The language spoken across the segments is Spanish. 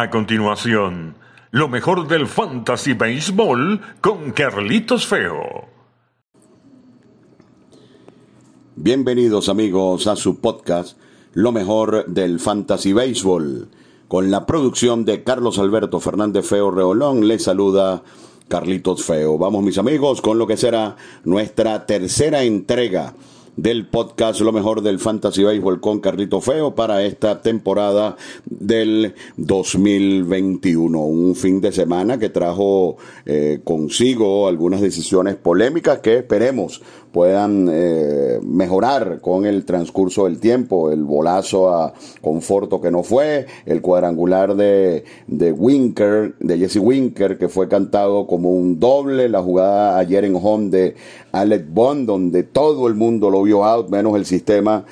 A continuación, lo mejor del Fantasy Baseball con Carlitos Feo. Bienvenidos amigos a su podcast Lo mejor del Fantasy Baseball. Con la producción de Carlos Alberto Fernández Feo Reolón, les saluda Carlitos Feo. Vamos mis amigos con lo que será nuestra tercera entrega del podcast Lo mejor del Fantasy Baseball con Carlito Feo para esta temporada del 2021. Un fin de semana que trajo eh, consigo algunas decisiones polémicas que esperemos puedan eh, mejorar con el transcurso del tiempo. El bolazo a Conforto que no fue, el cuadrangular de, de Winker, de Jesse Winker, que fue cantado como un doble, la jugada ayer en home de Alec Bond, donde todo el mundo lo vio out, menos el sistema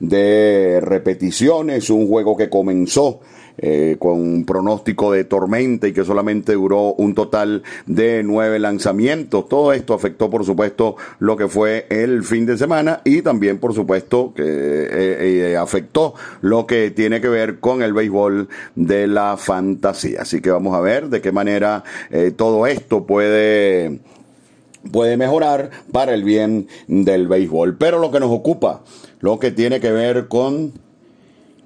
de repeticiones, un juego que comenzó eh, con un pronóstico de tormenta y que solamente duró un total de nueve lanzamientos. Todo esto afectó, por supuesto, lo que fue el fin de semana y también, por supuesto, que eh, eh, afectó lo que tiene que ver con el béisbol de la fantasía. Así que vamos a ver de qué manera todo esto puede puede mejorar para el bien del béisbol. Pero lo que nos ocupa, lo que tiene que ver con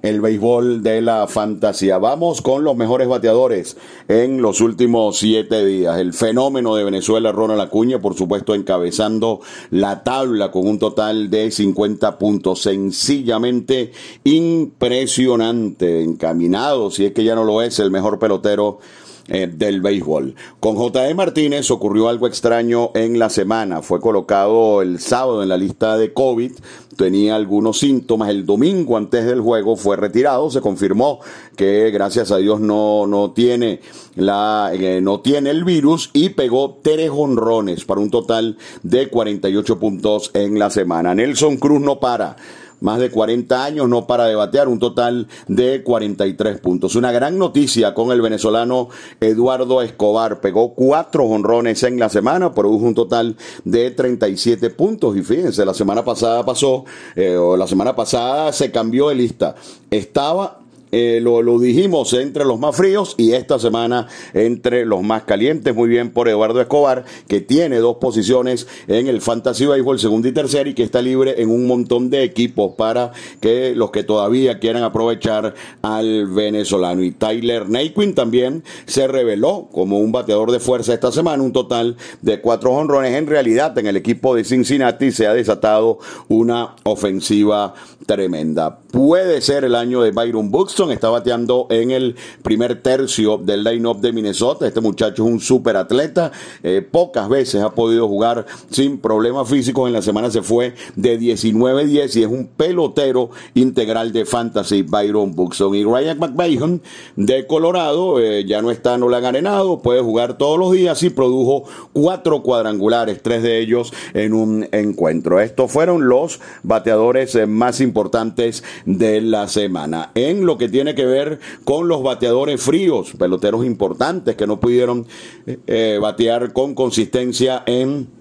el béisbol de la fantasía. Vamos con los mejores bateadores en los últimos siete días. El fenómeno de Venezuela, Ronald Acuña, por supuesto, encabezando la tabla con un total de 50 puntos. Sencillamente impresionante, encaminado, si es que ya no lo es, el mejor pelotero eh, del béisbol. Con J.E. Martínez ocurrió algo extraño en la semana. Fue colocado el sábado en la lista de COVID, tenía algunos síntomas. El domingo antes del juego fue retirado. Se confirmó que gracias a Dios no, no tiene la, eh, no tiene el virus y pegó tres honrones para un total de 48 puntos en la semana. Nelson Cruz no para más de 40 años, no para de batear, un total de 43 puntos. Una gran noticia con el venezolano Eduardo Escobar, pegó cuatro honrones en la semana, produjo un total de 37 puntos. Y fíjense, la semana pasada pasó, eh, o la semana pasada se cambió de lista, estaba eh, lo, lo, dijimos entre los más fríos y esta semana entre los más calientes. Muy bien por Eduardo Escobar, que tiene dos posiciones en el Fantasy Baseball, segundo y tercero, y que está libre en un montón de equipos para que los que todavía quieran aprovechar al venezolano. Y Tyler Naquin también se reveló como un bateador de fuerza esta semana, un total de cuatro honrones. En realidad, en el equipo de Cincinnati se ha desatado una ofensiva tremenda. Puede ser el año de Byron Está bateando en el primer tercio del line-up de Minnesota. Este muchacho es un super atleta, eh, pocas veces ha podido jugar sin problemas físicos. En la semana se fue de 19-10 y es un pelotero integral de fantasy Byron Buxton. Y Ryan McMahon de Colorado eh, ya no está, no le han arenado, puede jugar todos los días y produjo cuatro cuadrangulares, tres de ellos en un encuentro. Estos fueron los bateadores eh, más importantes de la semana. En lo que tiene que ver con los bateadores fríos, peloteros importantes que no pudieron eh, eh, batear con consistencia en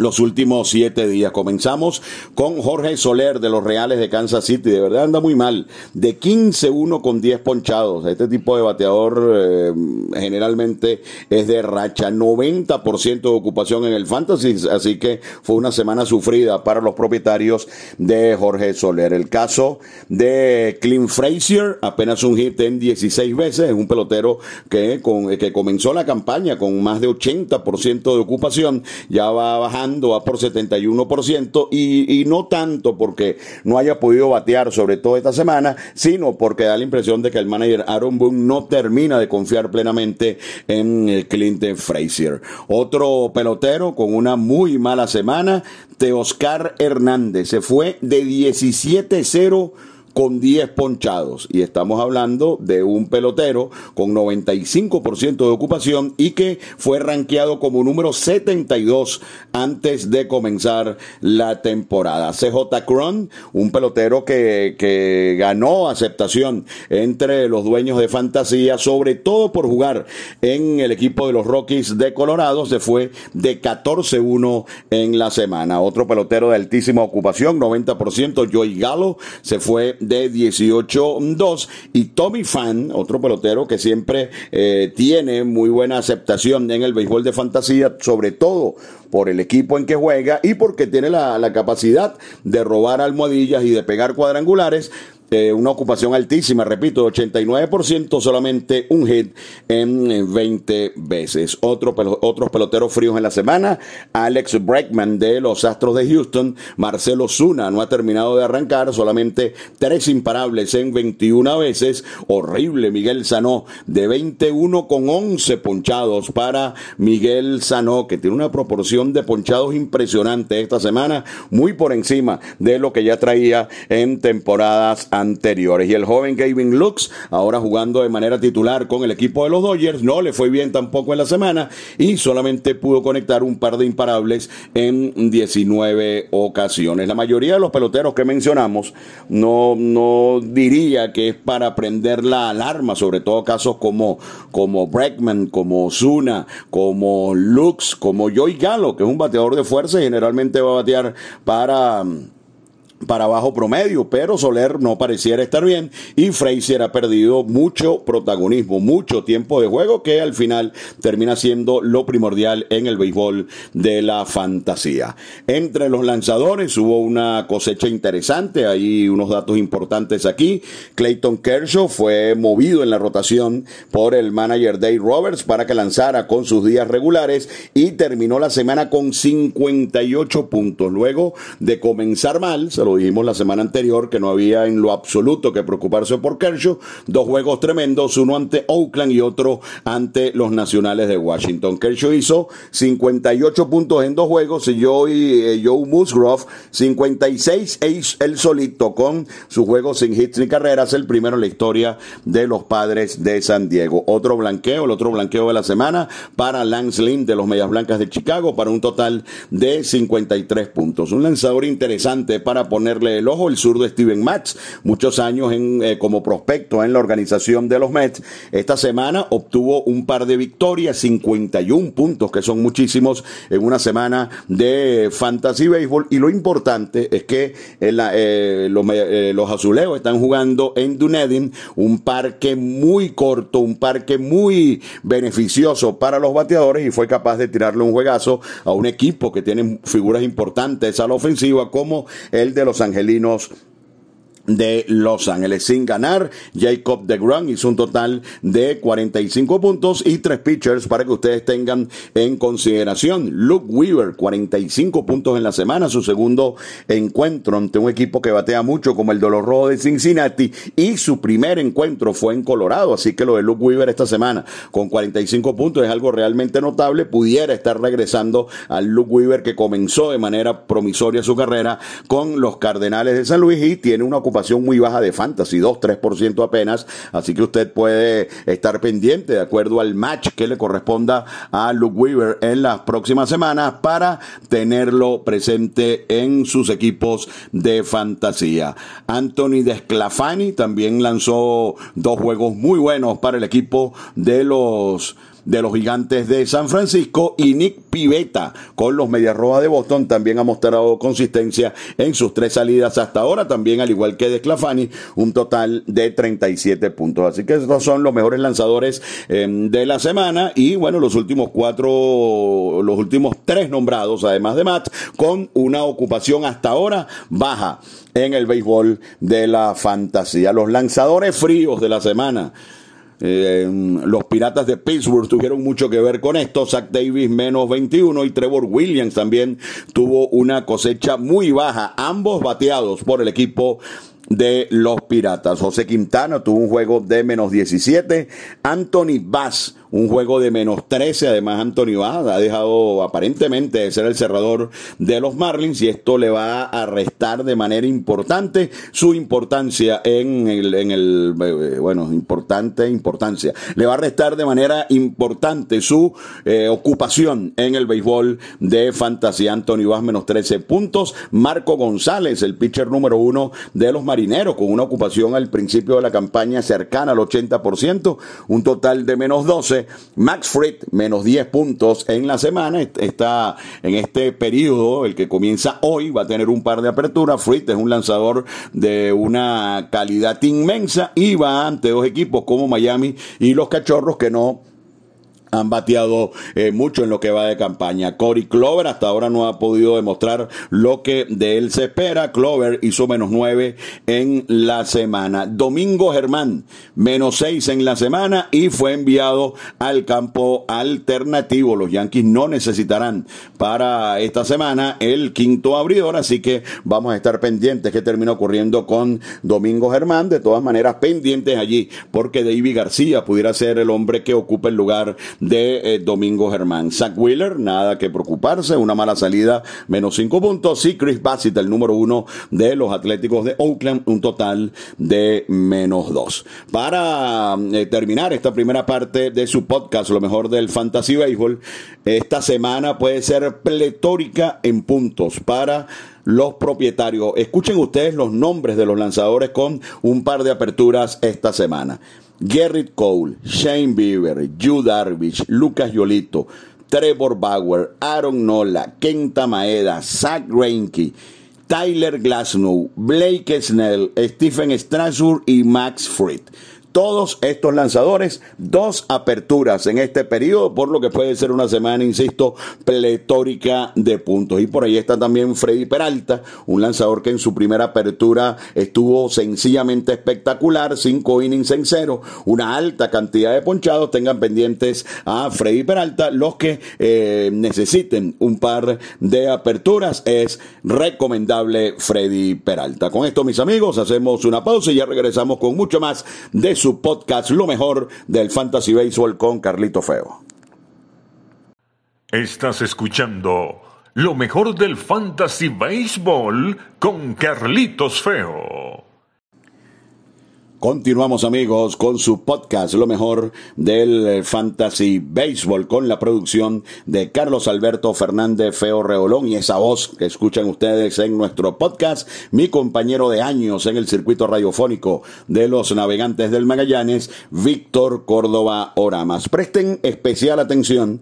los últimos siete días. Comenzamos con Jorge Soler de los Reales de Kansas City. De verdad anda muy mal. De 15-1 con 10 ponchados. Este tipo de bateador eh, generalmente es de racha. 90% de ocupación en el Fantasy. Así que fue una semana sufrida para los propietarios de Jorge Soler. El caso de Clint Frazier, apenas un hit en 16 veces. Es un pelotero que, con, que comenzó la campaña con más de 80% de ocupación. Ya va bajando va por 71% y, y no tanto porque no haya podido batear sobre todo esta semana, sino porque da la impresión de que el manager Aaron Boone no termina de confiar plenamente en eh, Clinton Frazier. Otro pelotero con una muy mala semana, Teoscar Hernández, se fue de 17-0 con 10 ponchados. Y estamos hablando de un pelotero con 95% de ocupación y que fue rankeado como número 72 antes de comenzar la temporada. CJ Cron, un pelotero que, que ganó aceptación entre los dueños de fantasía, sobre todo por jugar en el equipo de los Rockies de Colorado, se fue de 14-1 en la semana. Otro pelotero de altísima ocupación, 90%, Joey Gallo, se fue de 18-2. Y Tommy Fan, otro pelotero que siempre eh, tiene muy buena aceptación en el béisbol de fantasía, sobre todo por el equipo en que juega y porque tiene la, la capacidad de robar almohadillas y de pegar cuadrangulares eh, una ocupación altísima, repito, 89%, solamente un hit en 20 veces. Otro, otros peloteros fríos en la semana, Alex Breckman de los Astros de Houston, Marcelo Zuna no ha terminado de arrancar, solamente tres imparables en 21 veces, horrible Miguel Sanó de 21 con 11 ponchados para Miguel Sanó, que tiene una proporción de ponchados impresionante esta semana, muy por encima de lo que ya traía en temporadas anteriores anteriores. Y el joven Gavin Lux, ahora jugando de manera titular con el equipo de los Dodgers, no le fue bien tampoco en la semana y solamente pudo conectar un par de imparables en 19 ocasiones. La mayoría de los peloteros que mencionamos no, no diría que es para prender la alarma, sobre todo casos como, como Breckman, como Zuna, como Lux, como Joey Gallo, que es un bateador de fuerza y generalmente va a batear para para bajo promedio, pero Soler no pareciera estar bien y Frazier ha perdido mucho protagonismo, mucho tiempo de juego que al final termina siendo lo primordial en el béisbol de la fantasía. Entre los lanzadores hubo una cosecha interesante, hay unos datos importantes aquí. Clayton Kershaw fue movido en la rotación por el manager Dave Roberts para que lanzara con sus días regulares y terminó la semana con 58 puntos. Luego de comenzar mal, se lo dijimos la semana anterior, que no había en lo absoluto que preocuparse por Kershaw. Dos juegos tremendos, uno ante Oakland y otro ante los Nacionales de Washington. Kershaw hizo 58 puntos en dos juegos y Joe, eh, Joe Musgrove 56 él solito con su juego sin hits ni carreras, el primero en la historia de los padres de San Diego. Otro blanqueo, el otro blanqueo de la semana para Lance Lynn de los Medias Blancas de Chicago para un total de 53 puntos. Un lanzador interesante para poner ponerle el ojo, el zurdo Steven Matz, muchos años en, eh, como prospecto en la organización de los Mets. Esta semana obtuvo un par de victorias, 51 puntos, que son muchísimos en una semana de fantasy baseball. Y lo importante es que eh, los, eh, los, azulejos están jugando en Dunedin, un parque muy corto, un parque muy beneficioso para los bateadores y fue capaz de tirarle un juegazo a un equipo que tiene figuras importantes a la ofensiva como el de los los angelinos de Los Ángeles. Sin ganar, Jacob de Grant hizo un total de 45 puntos y tres pitchers para que ustedes tengan en consideración. Luke Weaver, 45 puntos en la semana, su segundo encuentro ante un equipo que batea mucho como el Dolor Rojo de Cincinnati y su primer encuentro fue en Colorado, así que lo de Luke Weaver esta semana con 45 puntos es algo realmente notable, pudiera estar regresando al Luke Weaver que comenzó de manera promisoria su carrera con los Cardenales de San Luis y tiene una ocupación muy baja de fantasy, 2-3% apenas, así que usted puede estar pendiente de acuerdo al match que le corresponda a Luke Weaver en las próximas semanas para tenerlo presente en sus equipos de fantasía. Anthony Desclafani también lanzó dos juegos muy buenos para el equipo de los de los gigantes de San Francisco y Nick Pivetta con los Medias Rojas de Boston también ha mostrado consistencia en sus tres salidas hasta ahora, también al igual que de Clafani, un total de 37 puntos. Así que estos son los mejores lanzadores em, de la semana y bueno, los últimos cuatro, los últimos tres nombrados, además de Matt, con una ocupación hasta ahora baja en el béisbol de la fantasía. Los lanzadores fríos de la semana. Eh, los Piratas de Pittsburgh tuvieron mucho que ver con esto. Zach Davis menos 21 y Trevor Williams también tuvo una cosecha muy baja. Ambos bateados por el equipo de los Piratas. José Quintana tuvo un juego de menos 17. Anthony Bass un juego de menos 13. Además, Anthony Bass ha dejado aparentemente de ser el cerrador de los Marlins y esto le va a restar de manera importante su importancia en el, eh, bueno, importante importancia. Le va a restar de manera importante su eh, ocupación en el béisbol de fantasía. Anthony Bass menos 13 puntos. Marco González, el pitcher número uno de los marineros con una ocupación al principio de la campaña cercana al 80%, un total de menos 12. Max Fried, menos 10 puntos en la semana, está en este periodo, el que comienza hoy, va a tener un par de aperturas. Fried es un lanzador de una calidad inmensa y va ante dos equipos como Miami y los Cachorros que no han bateado eh, mucho en lo que va de campaña. Cory Clover hasta ahora no ha podido demostrar lo que de él se espera. Clover hizo menos nueve en la semana. Domingo Germán, menos seis en la semana y fue enviado al campo alternativo. Los Yankees no necesitarán para esta semana el quinto abridor, así que vamos a estar pendientes qué termina ocurriendo con Domingo Germán. De todas maneras, pendientes allí, porque David García pudiera ser el hombre que ocupe el lugar de eh, Domingo Germán. Zach Wheeler, nada que preocuparse, una mala salida, menos cinco puntos. Y Chris Bassett, el número uno de los Atléticos de Oakland, un total de menos dos. Para eh, terminar esta primera parte de su podcast, lo mejor del Fantasy Baseball, esta semana puede ser pletórica en puntos para los propietarios. Escuchen ustedes los nombres de los lanzadores con un par de aperturas esta semana. Gerrit Cole, Shane Bieber, Yu Darvish, Lucas Yolito, Trevor Bauer, Aaron Nola, Kenta Maeda, Zach Greinke, Tyler Glasnow, Blake Snell, Stephen Strasburg y Max Fried todos estos lanzadores, dos aperturas en este periodo, por lo que puede ser una semana, insisto, pletórica de puntos. Y por ahí está también Freddy Peralta, un lanzador que en su primera apertura estuvo sencillamente espectacular, cinco innings en cero, una alta cantidad de ponchados. Tengan pendientes a Freddy Peralta. Los que eh, necesiten un par de aperturas es recomendable Freddy Peralta. Con esto, mis amigos, hacemos una pausa y ya regresamos con mucho más de su podcast Lo mejor del Fantasy Baseball con Carlito Feo. Estás escuchando Lo mejor del Fantasy Baseball con Carlitos Feo. Continuamos amigos con su podcast, lo mejor del fantasy baseball, con la producción de Carlos Alberto Fernández Feo Reolón y esa voz que escuchan ustedes en nuestro podcast, mi compañero de años en el circuito radiofónico de los navegantes del Magallanes, Víctor Córdoba Oramas. Presten especial atención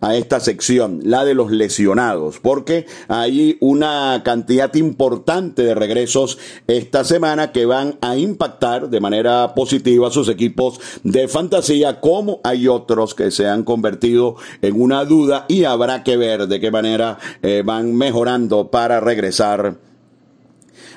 a esta sección, la de los lesionados, porque hay una cantidad importante de regresos esta semana que van a impactar de manera positiva a sus equipos de fantasía, como hay otros que se han convertido en una duda y habrá que ver de qué manera eh, van mejorando para regresar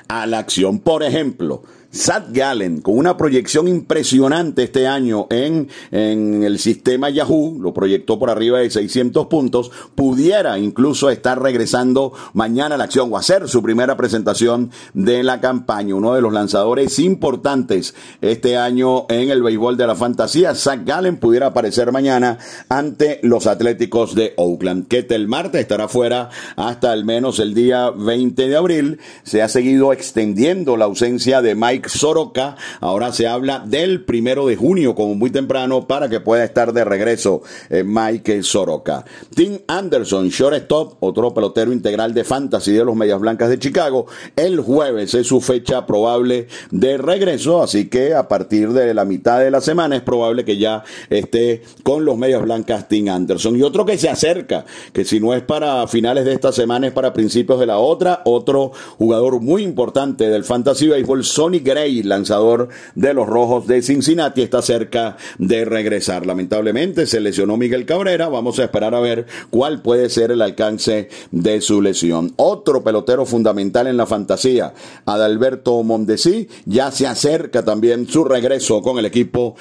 a la acción. Por ejemplo, Sad Gallen, con una proyección impresionante este año en, en el sistema Yahoo, lo proyectó por arriba de 600 puntos, pudiera incluso estar regresando mañana a la acción o hacer su primera presentación de la campaña. Uno de los lanzadores importantes este año en el béisbol de la fantasía, Zach Gallen, pudiera aparecer mañana ante los Atléticos de Oakland. el martes estará fuera hasta al menos el día 20 de abril. Se ha seguido extendiendo la ausencia de Mike Soroka. Ahora se habla del primero de junio, como muy temprano, para que pueda estar de regreso eh, Mike Soroka. Tim Anderson, shortstop, otro pelotero integral de fantasy de los Medias Blancas de Chicago. El jueves es su fecha probable de regreso, así que a partir de la mitad de la semana es probable que ya esté con los Medias Blancas Tim Anderson. Y otro que se acerca, que si no es para finales de esta semana, es para principios de la otra, otro jugador muy importante del fantasy baseball, Sonny Gray, lanzador de los Rojos de Cincinnati, está cerca de regresar. Lamentablemente se lesionó Miguel Cabrera. Vamos a esperar a ver cuál puede ser el alcance de su lesión. Otro pelotero fundamental en la fantasía, Adalberto Mondesi, ya se acerca también su regreso con el equipo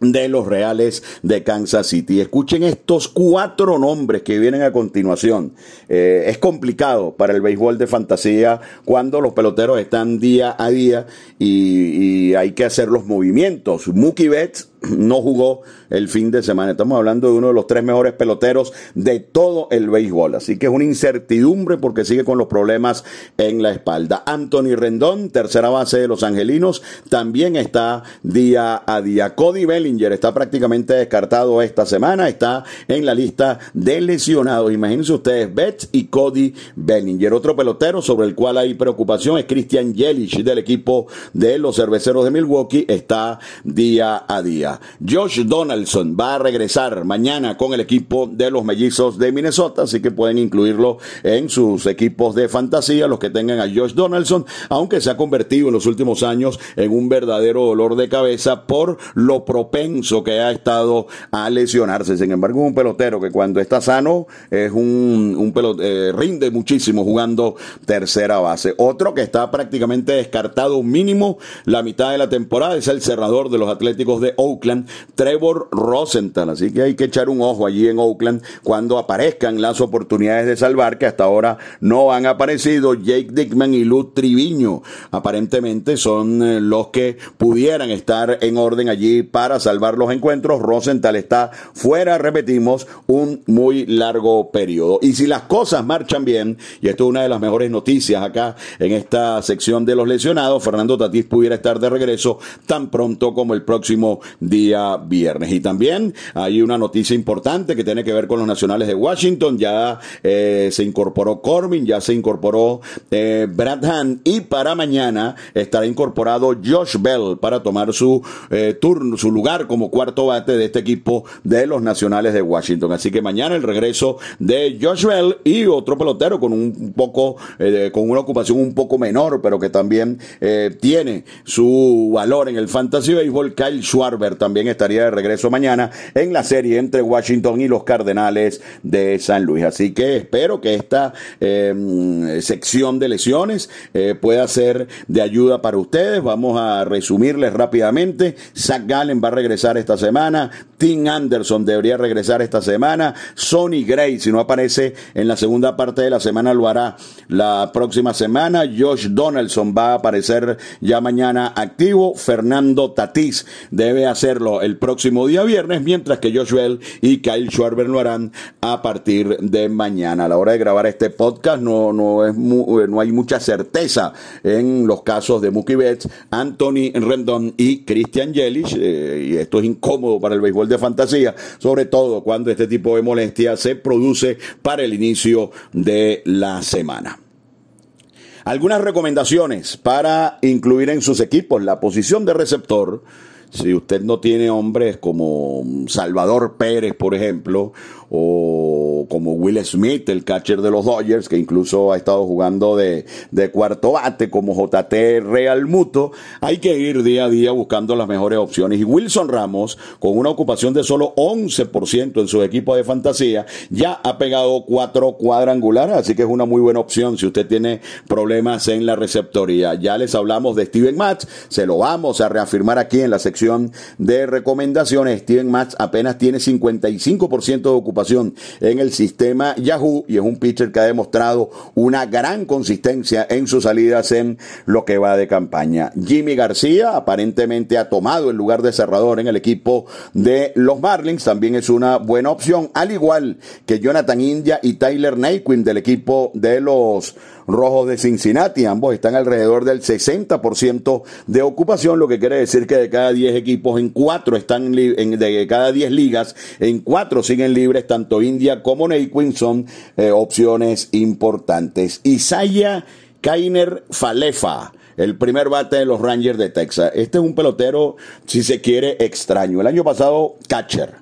de los Reales de Kansas City. Escuchen estos cuatro nombres que vienen a continuación. Eh, es complicado para el béisbol de fantasía cuando los peloteros están día a día y, hay que hacer los movimientos. Mookie Betts no jugó el fin de semana. Estamos hablando de uno de los tres mejores peloteros de todo el béisbol. Así que es una incertidumbre porque sigue con los problemas en la espalda. Anthony Rendón, tercera base de los Angelinos, también está día a día. Cody Bellinger está prácticamente descartado esta semana. Está en la lista de lesionados. Imagínense ustedes, Betts y Cody Bellinger. Otro pelotero sobre el cual hay preocupación es Christian Yelich del equipo de los cerveceros de Milwaukee. Está día a día. Josh Donaldson va a regresar mañana con el equipo de los mellizos de Minnesota, así que pueden incluirlo en sus equipos de fantasía, los que tengan a Josh Donaldson, aunque se ha convertido en los últimos años en un verdadero dolor de cabeza por lo propenso que ha estado a lesionarse. Sin embargo, un pelotero que cuando está sano es un, un eh, rinde muchísimo jugando tercera base. Otro que está prácticamente descartado mínimo la mitad de la temporada es el cerrador de los Atléticos de Oakland, Trevor Rosenthal. Así que hay que echar un ojo allí en Oakland cuando aparezcan las oportunidades de salvar que hasta ahora no han aparecido. Jake Dickman y Luz Triviño aparentemente son eh, los que pudieran estar en orden allí para salvar los encuentros. Rosenthal está fuera, repetimos, un muy largo periodo. Y si las cosas marchan bien, y esto es una de las mejores noticias acá en esta sección de los lesionados, Fernando Tatís pudiera estar de regreso tan pronto como el próximo día viernes. Y también hay una noticia importante que tiene que ver con los nacionales de Washington. Ya eh, se incorporó Corbin, ya se incorporó eh, Brad Hand y para mañana estará incorporado Josh Bell para tomar su eh, turno, su lugar como cuarto bate de este equipo de los nacionales de Washington. Así que mañana el regreso de Josh Bell y otro pelotero con un poco, con una ocupación un poco menor, pero que también tiene su valor en el fantasy baseball. Kyle Schwarber también estaría de regreso mañana en la serie entre Washington y los Cardenales de San Luis. Así que espero que esta em, sección de lesiones eh, pueda ser de ayuda para ustedes. Vamos a resumirles rápidamente. Zach Gallen va a regresar esta semana. Tim Anderson debería regresar esta semana. Sonny Gray, si no aparece en la segunda parte de la semana, lo hará la próxima semana. Josh Donaldson va a aparecer ya mañana activo. Fernando Tatís debe el próximo día viernes, mientras que Josh Bell y Kyle Schwarber lo harán a partir de mañana. A la hora de grabar este podcast no, no, es no hay mucha certeza en los casos de Mookie Betts, Anthony Rendon y Christian Yelich, eh, y esto es incómodo para el béisbol de fantasía, sobre todo cuando este tipo de molestia se produce para el inicio de la semana. Algunas recomendaciones para incluir en sus equipos la posición de receptor si usted no tiene hombres como Salvador Pérez, por ejemplo, o como Will Smith, el catcher de los Dodgers, que incluso ha estado jugando de, de cuarto bate, como JT Real Muto, hay que ir día a día buscando las mejores opciones. Y Wilson Ramos, con una ocupación de solo 11% en su equipo de fantasía, ya ha pegado cuatro cuadrangulares, así que es una muy buena opción si usted tiene problemas en la receptoría. Ya les hablamos de Steven Matz, se lo vamos a reafirmar aquí en la sección de recomendaciones. Steven Matz apenas tiene 55% de ocupación en el sistema Yahoo y es un pitcher que ha demostrado una gran consistencia en sus salidas en lo que va de campaña. Jimmy García aparentemente ha tomado el lugar de cerrador en el equipo de los Marlins, también es una buena opción, al igual que Jonathan India y Tyler Naquin del equipo de los Rojos de Cincinnati. Ambos están alrededor del 60% de ocupación, lo que quiere decir que de cada 10 equipos, en 4 están, de cada 10 ligas, en 4 siguen libres, tanto India como Naquin son eh, opciones importantes. Isaiah Kainer Falefa el primer bate de los Rangers de Texas. Este es un pelotero, si se quiere, extraño. El año pasado, catcher.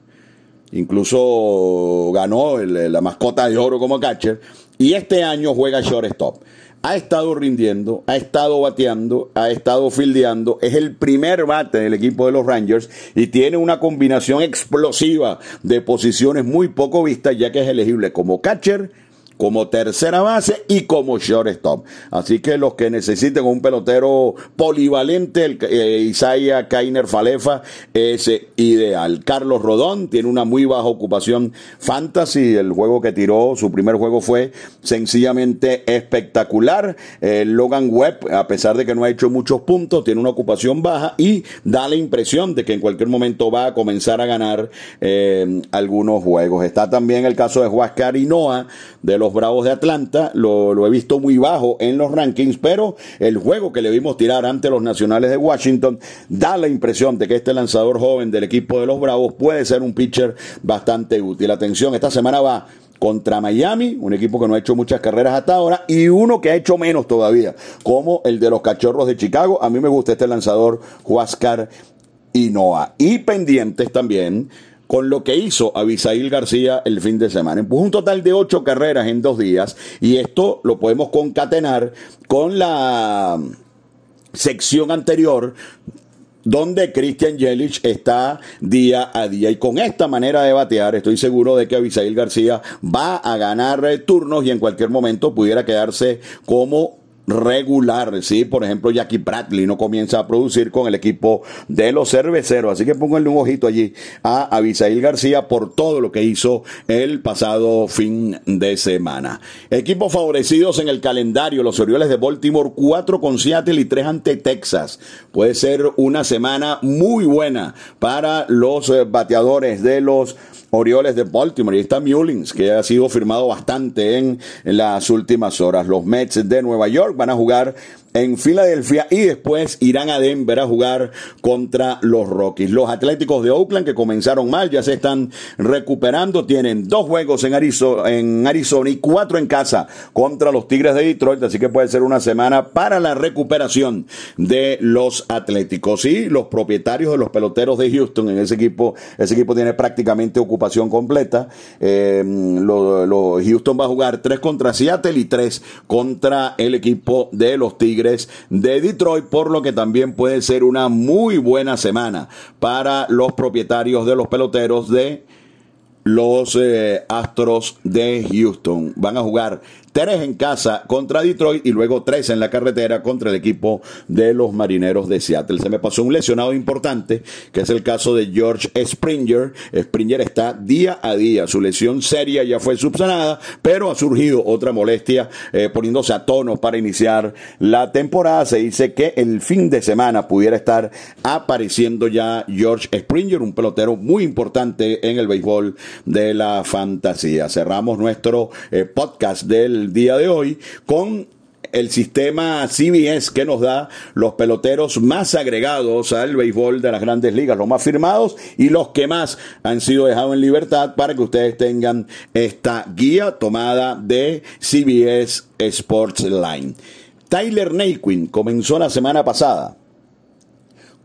Incluso ganó la mascota de oro como catcher. Y este año juega shortstop. Ha estado rindiendo, ha estado bateando, ha estado fildeando. Es el primer bate del equipo de los Rangers y tiene una combinación explosiva de posiciones muy poco vistas, ya que es elegible como catcher, como tercera base y como shortstop. Así que los que necesiten un pelotero polivalente, el eh, Isaiah Kainer Falefa es ideal. Carlos Rodón tiene una muy baja ocupación fantasy. El juego que tiró, su primer juego fue sencillamente espectacular. Logan Webb, a pesar de que no ha hecho muchos puntos, tiene una ocupación baja y da la impresión de que en cualquier momento va a comenzar a ganar eh, algunos juegos. Está también el caso de Huáscar Noah de los Bravos de Atlanta. Lo, he visto muy bajo en los rankings, pero el juego que le vimos tirar ante los Nacionales de Washington da la impresión de que este lanzador joven del equipo de los Bravos puede ser un pitcher bastante útil. Atención, esta semana va contra Miami, un equipo que no ha hecho muchas carreras hasta ahora, y uno que ha hecho menos todavía, como el de los Cachorros de Chicago. A mí me gusta este lanzador, Huáscar Inoa. Y pendientes también con lo que hizo Abisail García el fin de semana. Empujó un total de ocho carreras en dos días y esto lo podemos concatenar con la sección anterior donde Christian Jelic está día a día. Y con esta manera de batear, estoy seguro de que Abisail García va a ganar turnos y en cualquier momento pudiera quedarse como regular, ¿sí? Por ejemplo, Jackie Bradley no comienza a producir con el equipo de los cerveceros, así que pónganle un ojito allí a Abisail García por todo lo que hizo el pasado fin de semana. Equipos favorecidos en el calendario, los Orioles de Baltimore, cuatro con Seattle y tres ante Texas. Puede ser una semana muy buena para los eh, bateadores de los Orioles de Baltimore. Y está Mullins, que ha sido firmado bastante en las últimas horas. Los Mets de Nueva York van a jugar en Filadelfia y después irán a Denver a jugar contra los Rockies. Los Atléticos de Oakland que comenzaron mal ya se están recuperando, tienen dos juegos en Arizona, en Arizona y cuatro en casa contra los Tigres de Detroit, así que puede ser una semana para la recuperación de los Atléticos y los propietarios de los peloteros de Houston en ese equipo, ese equipo tiene prácticamente ocupación completa. Eh, Houston va a jugar tres contra Seattle y tres contra el equipo de los Tigres de Detroit, por lo que también puede ser una muy buena semana para los propietarios de los peloteros de los eh, Astros de Houston. Van a jugar tres en casa contra Detroit y luego tres en la carretera contra el equipo de los Marineros de Seattle. Se me pasó un lesionado importante, que es el caso de George Springer. Springer está día a día. Su lesión seria ya fue subsanada, pero ha surgido otra molestia eh, poniéndose a tono para iniciar la temporada. Se dice que el fin de semana pudiera estar apareciendo ya George Springer, un pelotero muy importante en el béisbol de la fantasía. Cerramos nuestro eh, podcast del día de hoy con el sistema CBS que nos da los peloteros más agregados al béisbol de las grandes ligas, los más firmados y los que más han sido dejados en libertad para que ustedes tengan esta guía tomada de CBS Sports Line. Tyler Naquin comenzó la semana pasada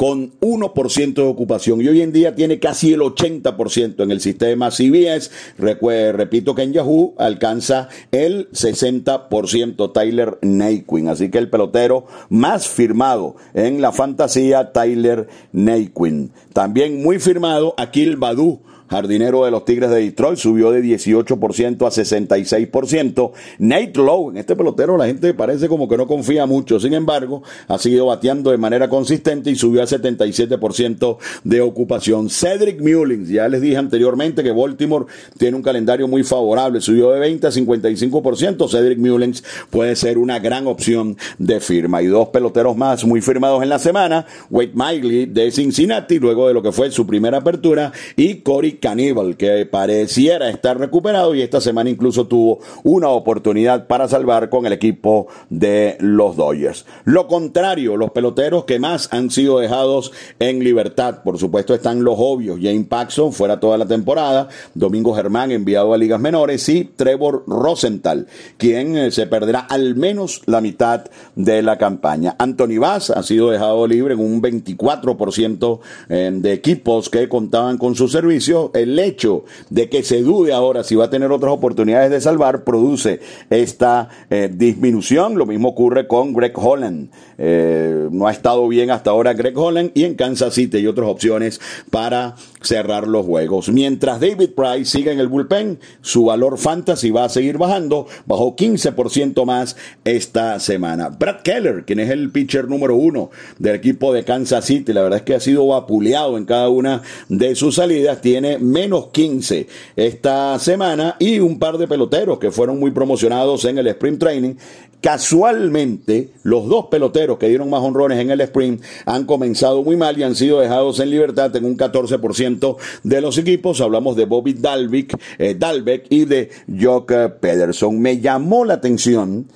con 1% de ocupación y hoy en día tiene casi el 80% en el sistema CBS. repito que en Yahoo alcanza el 60% Tyler Naquin. Así que el pelotero más firmado en la fantasía, Tyler Naquin. También muy firmado, Akil Badu jardinero de los Tigres de Detroit, subió de 18% a 66%. Nate Lowe, en este pelotero la gente parece como que no confía mucho, sin embargo, ha seguido bateando de manera consistente y subió a 77% de ocupación. Cedric Mullins, ya les dije anteriormente que Baltimore tiene un calendario muy favorable, subió de 20 a 55%. Cedric Mullins puede ser una gran opción de firma. Y dos peloteros más muy firmados en la semana, Wade Miley de Cincinnati, luego de lo que fue su primera apertura, y Corey Cannibal, que pareciera estar recuperado y esta semana incluso tuvo una oportunidad para salvar con el equipo de los Dodgers. Lo contrario, los peloteros que más han sido dejados en libertad, por supuesto están los obvios, Jane Paxson fuera toda la temporada, Domingo Germán enviado a ligas menores y Trevor Rosenthal, quien eh, se perderá al menos la mitad de la campaña. Anthony Bass ha sido dejado libre en un 24% eh, de equipos que contaban con su servicio el hecho de que se dude ahora si va a tener otras oportunidades de salvar produce esta eh, disminución. Lo mismo ocurre con Greg Holland. Eh, no ha estado bien hasta ahora Greg Holland y en Kansas City hay otras opciones para cerrar los juegos. Mientras David Price sigue en el bullpen, su valor fantasy va a seguir bajando, bajó 15% más esta semana. Brad Keller, quien es el pitcher número uno del equipo de Kansas City, la verdad es que ha sido vapuleado en cada una de sus salidas, tiene menos 15 esta semana y un par de peloteros que fueron muy promocionados en el Spring Training Casualmente, los dos peloteros que dieron más honrones en el sprint han comenzado muy mal y han sido dejados en libertad en un 14% de los equipos. Hablamos de Bobby Dalvik, eh, Dalbeck y de Jock Pederson. Me llamó la atención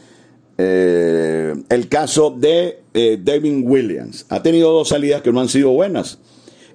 eh, el caso de eh, Devin Williams. Ha tenido dos salidas que no han sido buenas.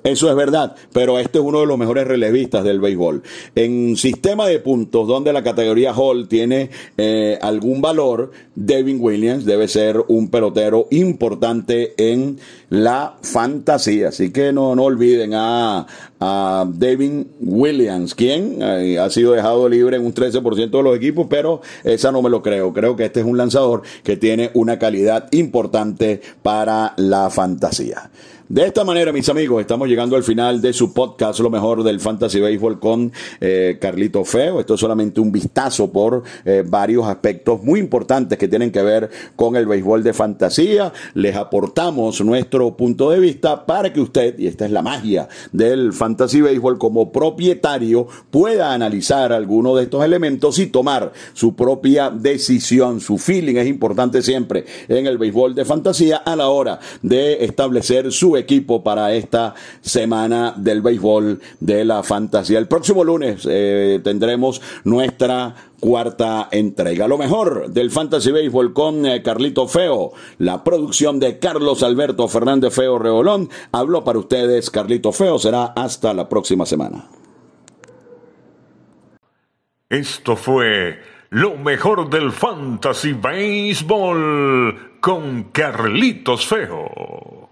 Eso es verdad, pero este es uno de los mejores relevistas del béisbol. En sistema de puntos donde la categoría Hall tiene eh, algún valor, Devin Williams debe ser un pelotero importante en la fantasía. Así que no, no olviden a, a Devin Williams, quien eh, ha sido dejado libre en un 13% de los equipos, pero esa no me lo creo. Creo que este es un lanzador que tiene una calidad importante para la fantasía. De esta manera, mis amigos, estamos llegando al final de su podcast, lo mejor del Fantasy Baseball con eh, Carlito Feo. Esto es solamente un vistazo por eh, varios aspectos muy importantes que tienen que ver con el béisbol de fantasía. Les aportamos nuestro punto de vista para que usted, y esta es la magia del Fantasy Baseball, como propietario, pueda analizar alguno de estos elementos y tomar su propia decisión. Su feeling es importante siempre en el béisbol de fantasía a la hora de establecer su equipo para esta semana del béisbol de la fantasía. El próximo lunes eh, tendremos nuestra cuarta entrega. Lo mejor del Fantasy Béisbol con eh, Carlito Feo, la producción de Carlos Alberto Fernández Feo Reolón. Habló para ustedes Carlito Feo. Será hasta la próxima semana. Esto fue lo mejor del Fantasy Béisbol con Carlitos Feo.